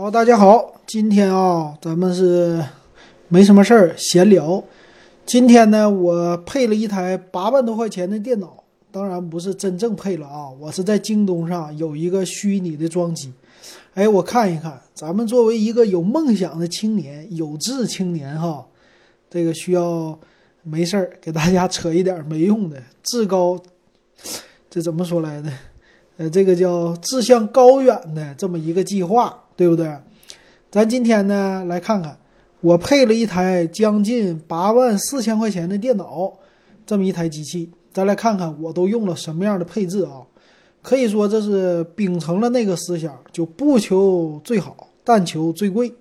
好，大家好，今天啊，咱们是没什么事儿闲聊。今天呢，我配了一台八万多块钱的电脑，当然不是真正配了啊，我是在京东上有一个虚拟的装机。哎，我看一看，咱们作为一个有梦想的青年、有志青年哈，这个需要没事儿给大家扯一点没用的，志高，这怎么说来的？呃，这个叫志向高远的这么一个计划，对不对？咱今天呢来看看，我配了一台将近八万四千块钱的电脑，这么一台机器，咱来看看我都用了什么样的配置啊？可以说这是秉承了那个思想，就不求最好，但求最贵。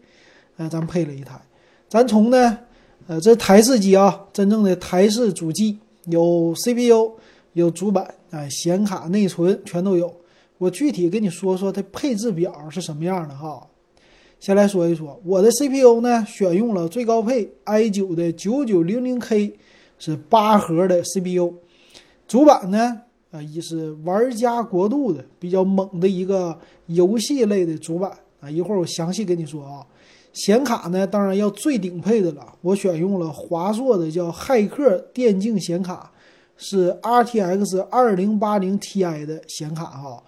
呃，咱配了一台，咱从呢，呃，这台式机啊，真正的台式主机，有 CPU。有主板，哎，显卡、内存全都有。我具体跟你说说它配置表是什么样的哈。先来说一说我的 CPU 呢，选用了最高配 i9 的 9900K，是八核的 CPU。主板呢，啊，也是玩家国度的比较猛的一个游戏类的主板啊。一会儿我详细跟你说啊。显卡呢，当然要最顶配的了，我选用了华硕的叫骇客电竞显卡。是 RTX 二零八零 Ti 的显卡哈，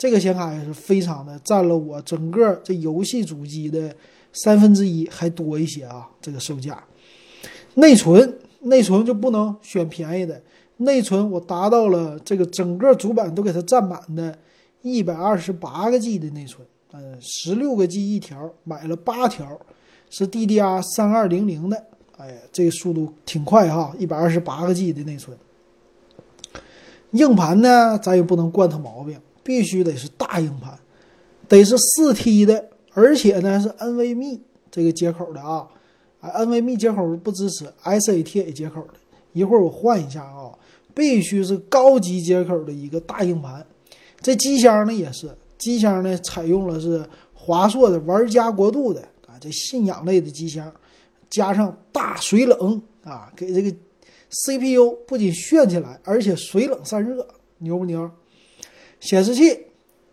这个显卡也是非常的占了我整个这游戏主机的三分之一还多一些啊，这个售价。内存内存就不能选便宜的，内存我达到了这个整个主板都给它占满的，一百二十八个 G 的内存，呃，十六个 G 一条，买了八条，是 DDR 三二零零的，哎呀，这个速度挺快哈，一百二十八个 G 的内存。硬盘呢，咱也不能惯它毛病，必须得是大硬盘，得是四 T 的，而且呢是 NVMe 这个接口的啊，啊 NVMe 接口不支持 SATA 接口的，一会儿我换一下啊，必须是高级接口的一个大硬盘。这机箱呢也是，机箱呢采用了是华硕的玩家国度的啊，这信仰类的机箱，加上大水冷啊，给这个。CPU 不仅炫起来，而且水冷散热，牛不牛？显示器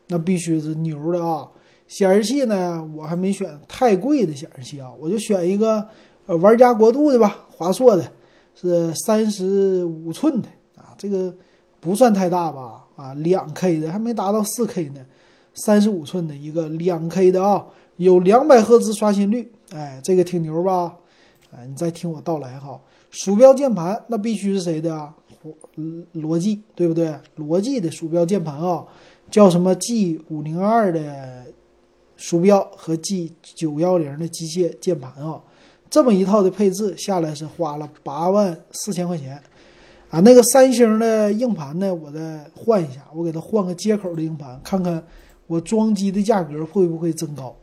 那必须是牛的啊！显示器呢，我还没选太贵的显示器啊，我就选一个呃玩家国度的吧，华硕的，是三十五寸的啊，这个不算太大吧？啊，两 K 的还没达到四 K 呢，三十五寸的一个两 K 的啊，有两百赫兹刷新率，哎，这个挺牛吧？哎，你再听我道来哈。鼠标键盘那必须是谁的啊？嗯罗技对不对？罗技的鼠标键盘啊，叫什么 G 五零二的鼠标和 G 九幺零的机械键盘啊，这么一套的配置下来是花了八万四千块钱啊。那个三星的硬盘呢，我再换一下，我给它换个接口的硬盘，看看我装机的价格会不会增高。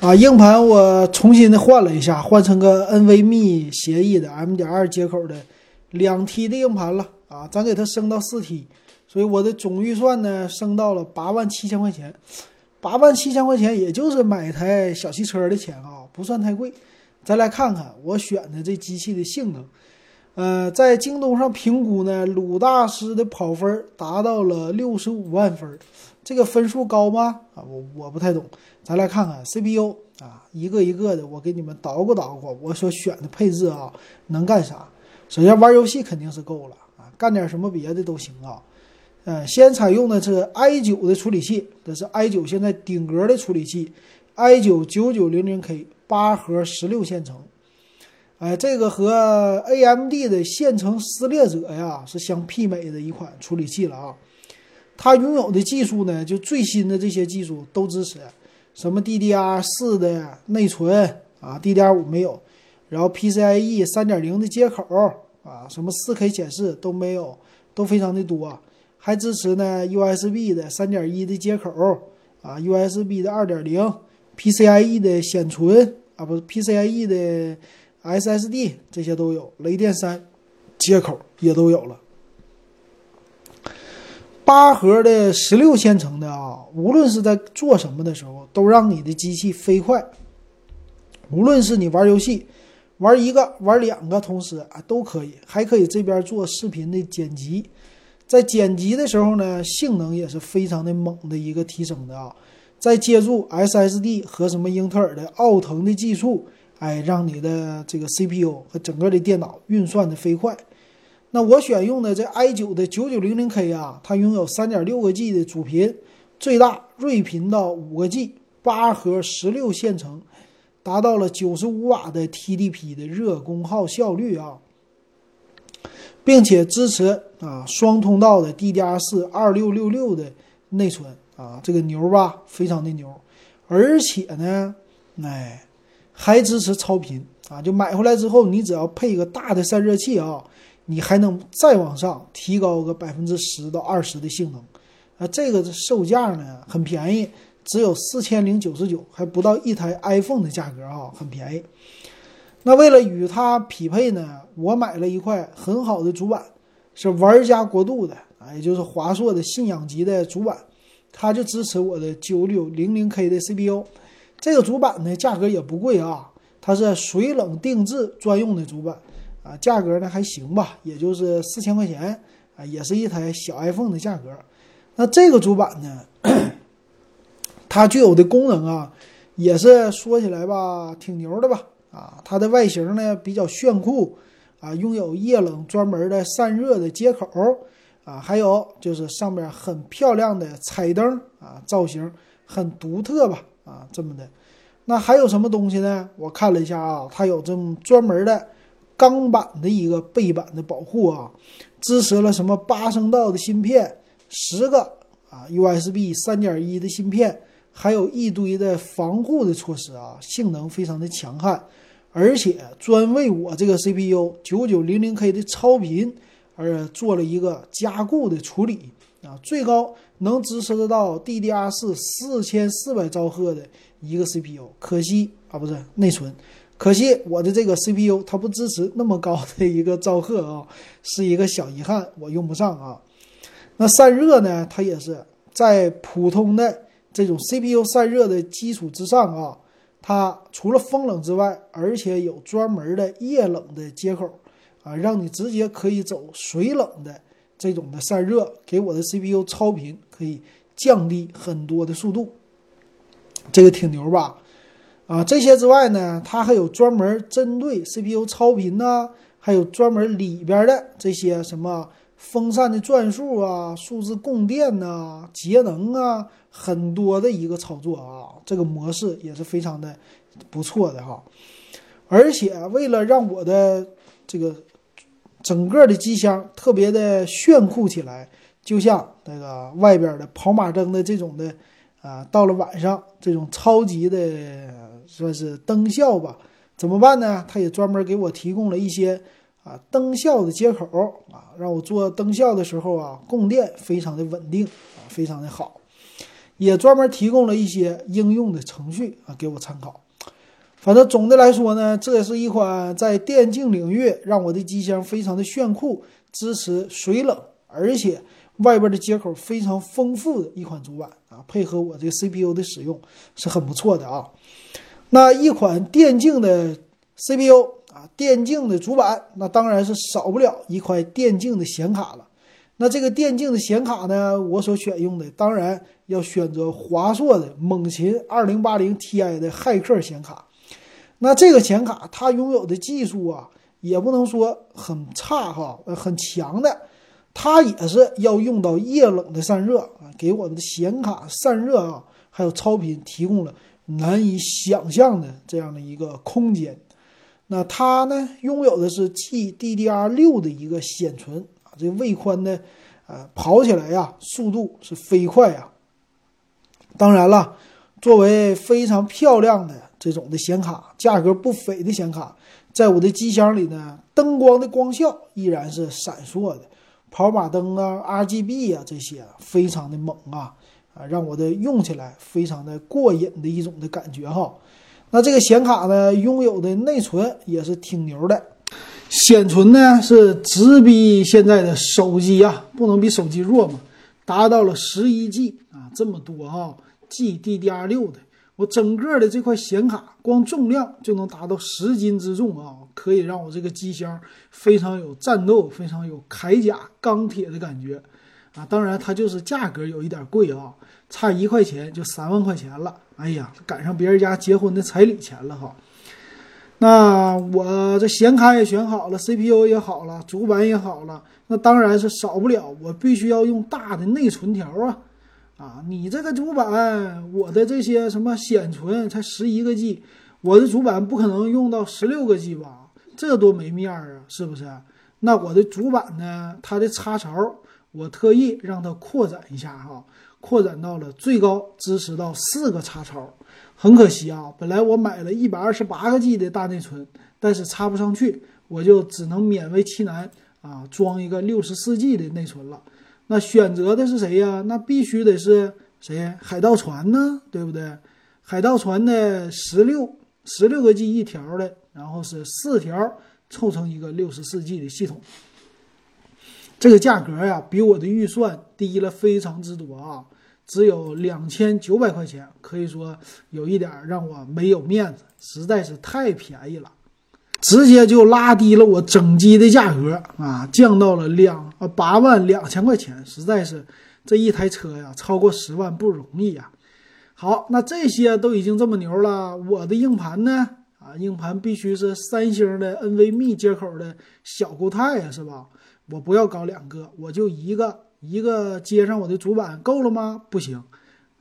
啊，硬盘我重新的换了一下，换成个 NVMe 协议的 M.2 接口的两 T 的硬盘了啊，咱给它升到四 T，所以我的总预算呢升到了八万七千块钱，八万七千块钱也就是买台小汽车的钱啊，不算太贵。咱来看看我选的这机器的性能，呃，在京东上评估呢，鲁大师的跑分达到了六十五万分。这个分数高吗？啊，我我不太懂。咱来看看 CPU 啊，一个一个的，我给你们捣鼓捣鼓。我所选的配置啊，能干啥？首先玩游戏肯定是够了啊，干点什么别的都行啊。嗯，先采用的是 i9 的处理器，这是 i9 现在顶格的处理器，i9 9900K 八核十六线程。哎，这个和 AMD 的线程撕裂者呀是相媲美的一款处理器了啊。它拥有的技术呢，就最新的这些技术都支持，什么 DDR 四的内存啊，DDR 五没有，然后 PCIe 三点零的接口啊，什么四 K 显示都没有，都非常的多，还支持呢 USB 的三点一的接口啊，USB 的二点零，PCIe 的显存啊，不是 PCIe 的 SSD 这些都有，雷电三接口也都有了。八核的十六线程的啊，无论是在做什么的时候，都让你的机器飞快。无论是你玩游戏，玩一个、玩两个同时啊，都可以，还可以这边做视频的剪辑。在剪辑的时候呢，性能也是非常的猛的一个提升的啊。再借助 SSD 和什么英特尔的奥腾的技术，哎，让你的这个 CPU 和整个的电脑运算的飞快。那我选用的这 i9 的 9900K 啊，它拥有3.6个 G 的主频，最大睿频到5个 G，八核16线程，达到了95瓦的 TDP 的热功耗效率啊，并且支持啊双通道的 DDR4 2666的内存啊，这个牛吧，非常的牛，而且呢，哎，还支持超频啊，就买回来之后，你只要配一个大的散热器啊。你还能再往上提高个百分之十到二十的性能，啊，这个售价呢很便宜，只有四千零九十九，还不到一台 iPhone 的价格啊，很便宜。那为了与它匹配呢，我买了一块很好的主板，是玩家国度的啊，也就是华硕的信仰级的主板，它就支持我的九六零零 K 的 CPU。这个主板呢价格也不贵啊，它是水冷定制专用的主板。啊，价格呢还行吧，也就是四千块钱啊，也是一台小 iPhone 的价格。那这个主板呢，它具有的功能啊，也是说起来吧，挺牛的吧？啊，它的外形呢比较炫酷啊，拥有液冷专门的散热的接口啊，还有就是上面很漂亮的彩灯啊，造型很独特吧？啊，这么的。那还有什么东西呢？我看了一下啊，它有这么专门的。钢板的一个背板的保护啊，支持了什么八声道的芯片，十个啊 USB 三点一的芯片，还有一堆的防护的措施啊，性能非常的强悍，而且专为我这个 CPU 九九零零 K 的超频而做了一个加固的处理啊，最高能支持得到 DDR 四四千四百兆赫的一个 CPU，可惜啊不是内存。可惜我的这个 CPU 它不支持那么高的一个兆赫啊，是一个小遗憾，我用不上啊。那散热呢，它也是在普通的这种 CPU 散热的基础之上啊，它除了风冷之外，而且有专门的液冷的接口啊，让你直接可以走水冷的这种的散热，给我的 CPU 超频，可以降低很多的速度，这个挺牛吧？啊，这些之外呢，它还有专门针对 CPU 超频呢，还有专门里边的这些什么风扇的转速啊、数字供电呐、节能啊，很多的一个操作啊，这个模式也是非常的不错的哈。而且为了让我的这个整个的机箱特别的炫酷起来，就像那个外边的跑马灯的这种的啊，到了晚上这种超级的。算是灯效吧，怎么办呢？他也专门给我提供了一些啊灯效的接口啊，让我做灯效的时候啊，供电非常的稳定啊，非常的好。也专门提供了一些应用的程序啊，给我参考。反正总的来说呢，这也是一款在电竞领域让我的机箱非常的炫酷，支持水冷，而且外边的接口非常丰富的一款主板啊，配合我这个 CPU 的使用是很不错的啊。那一款电竞的 CPU 啊，电竞的主板，那当然是少不了一块电竞的显卡了。那这个电竞的显卡呢，我所选用的当然要选择华硕的猛禽二零八零 Ti 的骇客显卡。那这个显卡它拥有的技术啊，也不能说很差哈，很强的。它也是要用到液冷的散热啊，给我们的显卡散热啊，还有超频提供了。难以想象的这样的一个空间，那它呢拥有的是 GDDR6 的一个显存啊，这位宽呢，呃，跑起来呀速度是飞快呀。当然了，作为非常漂亮的这种的显卡，价格不菲的显卡，在我的机箱里呢，灯光的光效依然是闪烁的，跑马灯啊、RGB 啊这些非常的猛啊。啊，让我的用起来非常的过瘾的一种的感觉哈。那这个显卡呢，拥有的内存也是挺牛的，显存呢是直逼现在的手机啊，不能比手机弱嘛，达到了十一 G 啊，这么多哈，GDDR6 的，我整个的这块显卡光重量就能达到十斤之重啊，可以让我这个机箱非常有战斗、非常有铠甲钢铁的感觉。啊。当然，它就是价格有一点贵啊，差一块钱就三万块钱了。哎呀，赶上别人家结婚的彩礼钱了哈。那我这显卡也选好了，CPU 也好了，主板也好了，那当然是少不了，我必须要用大的内存条啊。啊，你这个主板，我的这些什么显存才十一个 G，我的主板不可能用到十六个 G 吧？这多没面儿啊，是不是？那我的主板呢？它的插槽，我特意让它扩展一下哈，扩展到了最高支持到四个插槽。很可惜啊，本来我买了一百二十八个 G 的大内存，但是插不上去，我就只能勉为其难啊，装一个六十四 G 的内存了。那选择的是谁呀？那必须得是谁？海盗船呢，对不对？海盗船的十六十六个 G 一条的，然后是四条凑成一个六十四 G 的系统。这个价格呀，比我的预算低了非常之多啊，只有两千九百块钱，可以说有一点让我没有面子，实在是太便宜了。直接就拉低了我整机的价格啊，降到了两呃八万两千块钱，实在是这一台车呀，超过十万不容易呀。好，那这些都已经这么牛了，我的硬盘呢？啊，硬盘必须是三星的 NVMe 接口的小固态呀，是吧？我不要搞两个，我就一个，一个接上我的主板够了吗？不行，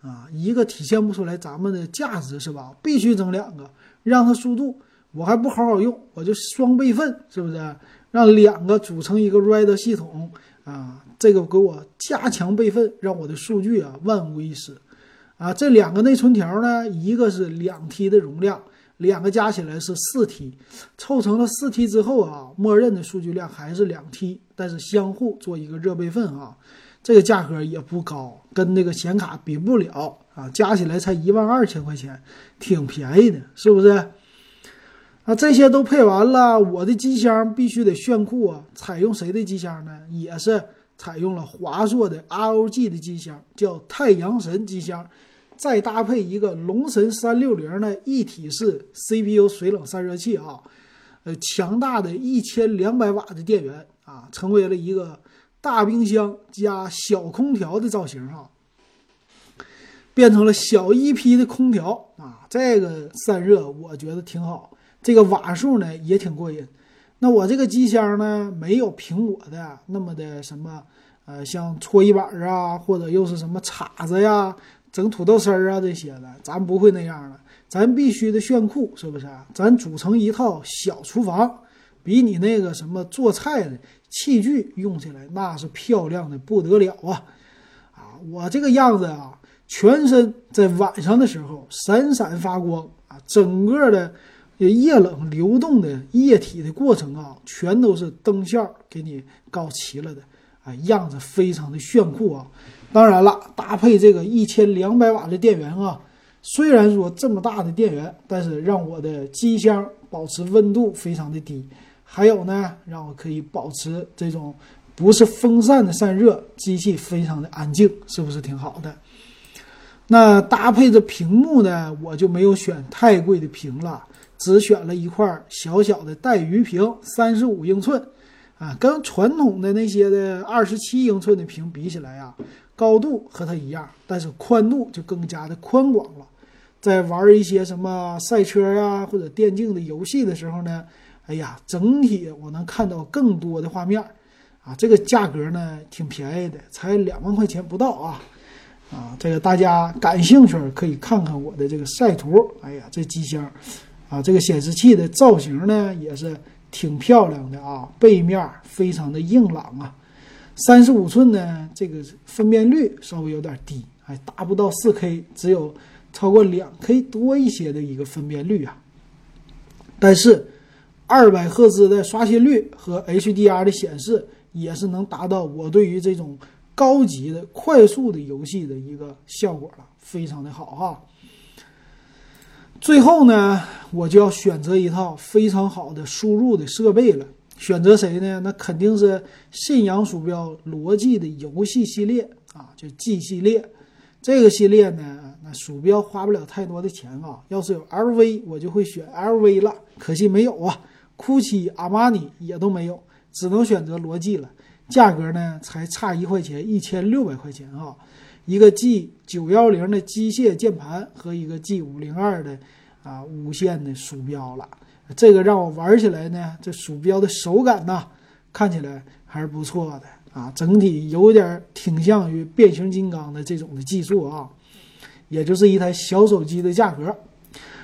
啊，一个体现不出来咱们的价值，是吧？必须整两个，让它速度。我还不好好用，我就双备份，是不是？让两个组成一个 RAID 系统啊，这个给我加强备份，让我的数据啊万无一失啊。这两个内存条呢，一个是两 T 的容量，两个加起来是四 T，凑成了四 T 之后啊，默认的数据量还是两 T，但是相互做一个热备份啊，这个价格也不高，跟那个显卡比不了啊，加起来才一万二千块钱，挺便宜的，是不是？啊，这些都配完了，我的机箱必须得炫酷啊！采用谁的机箱呢？也是采用了华硕的 ROG 的机箱，叫太阳神机箱，再搭配一个龙神三六零的一体式 CPU 水冷散热器啊，呃，强大的一千两百瓦的电源啊，成为了一个大冰箱加小空调的造型哈，变成了小一批的空调啊，这个散热我觉得挺好。这个瓦数呢也挺过瘾，那我这个机箱呢没有苹果的那么的什么，呃，像搓衣板啊，或者又是什么叉子呀，整土豆丝儿啊这些的，咱不会那样的，咱必须的炫酷，是不是？咱组成一套小厨房，比你那个什么做菜的器具用起来那是漂亮的不得了啊！啊，我这个样子啊，全身在晚上的时候闪闪发光啊，整个的。液冷流动的液体的过程啊，全都是灯效给你搞齐了的，啊，样子非常的炫酷啊！当然了，搭配这个一千两百瓦的电源啊，虽然说这么大的电源，但是让我的机箱保持温度非常的低，还有呢，让我可以保持这种不是风扇的散热，机器非常的安静，是不是挺好的？那搭配着屏幕呢，我就没有选太贵的屏了。只选了一块小小的带鱼屏，三十五英寸，啊，跟传统的那些的二十七英寸的屏比起来呀，高度和它一样，但是宽度就更加的宽广了。在玩一些什么赛车呀或者电竞的游戏的时候呢，哎呀，整体我能看到更多的画面，啊，这个价格呢挺便宜的，才两万块钱不到啊，啊，这个大家感兴趣可以看看我的这个晒图。哎呀，这机箱。啊，这个显示器的造型呢也是挺漂亮的啊，背面非常的硬朗啊。三十五寸呢，这个分辨率稍微有点低，还达不到四 K，只有超过两 K 多一些的一个分辨率啊。但是二百赫兹的刷新率和 HDR 的显示也是能达到我对于这种高级的快速的游戏的一个效果了，非常的好哈。最后呢，我就要选择一套非常好的输入的设备了。选择谁呢？那肯定是信仰鼠标罗技的游戏系列啊，就 G 系列。这个系列呢，那鼠标花不了太多的钱啊。要是有 LV，我就会选 LV 了。可惜没有啊，酷奇、阿玛尼也都没有，只能选择罗技了。价格呢才差一块钱，一千六百块钱啊。一个 G 九幺零的机械键盘和一个 G 五零二的啊无线的鼠标了。这个让我玩起来呢，这鼠标的手感呐，看起来还是不错的啊。整体有点挺向于变形金刚的这种的技术啊，也就是一台小手机的价格。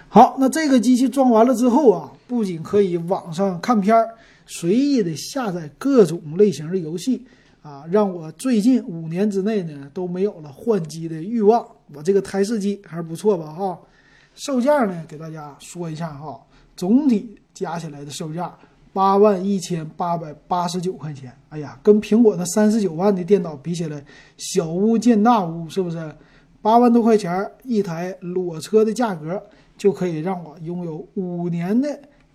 好，那这个机器装完了之后啊，不仅可以网上看片儿，随意的下载各种类型的游戏啊，让我最近五年之内呢都没有了换机的欲望。我这个台式机还是不错吧？哈，售价呢给大家说一下哈。总体加起来的售价八万一千八百八十九块钱。哎呀，跟苹果那三十九万的电脑比起来，小巫见大巫，是不是？八万多块钱一台裸车的价格，就可以让我拥有五年的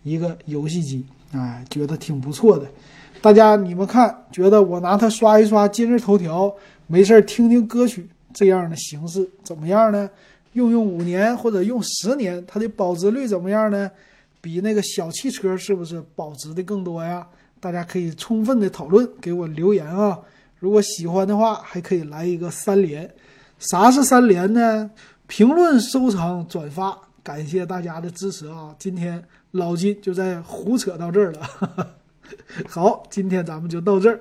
一个游戏机，哎，觉得挺不错的。大家你们看，觉得我拿它刷一刷今日头条，没事听听歌曲这样的形式怎么样呢？用用五年或者用十年，它的保值率怎么样呢？比那个小汽车是不是保值的更多呀？大家可以充分的讨论，给我留言啊！如果喜欢的话，还可以来一个三连。啥是三连呢？评论、收藏、转发，感谢大家的支持啊！今天老金就在胡扯到这儿了。好，今天咱们就到这儿。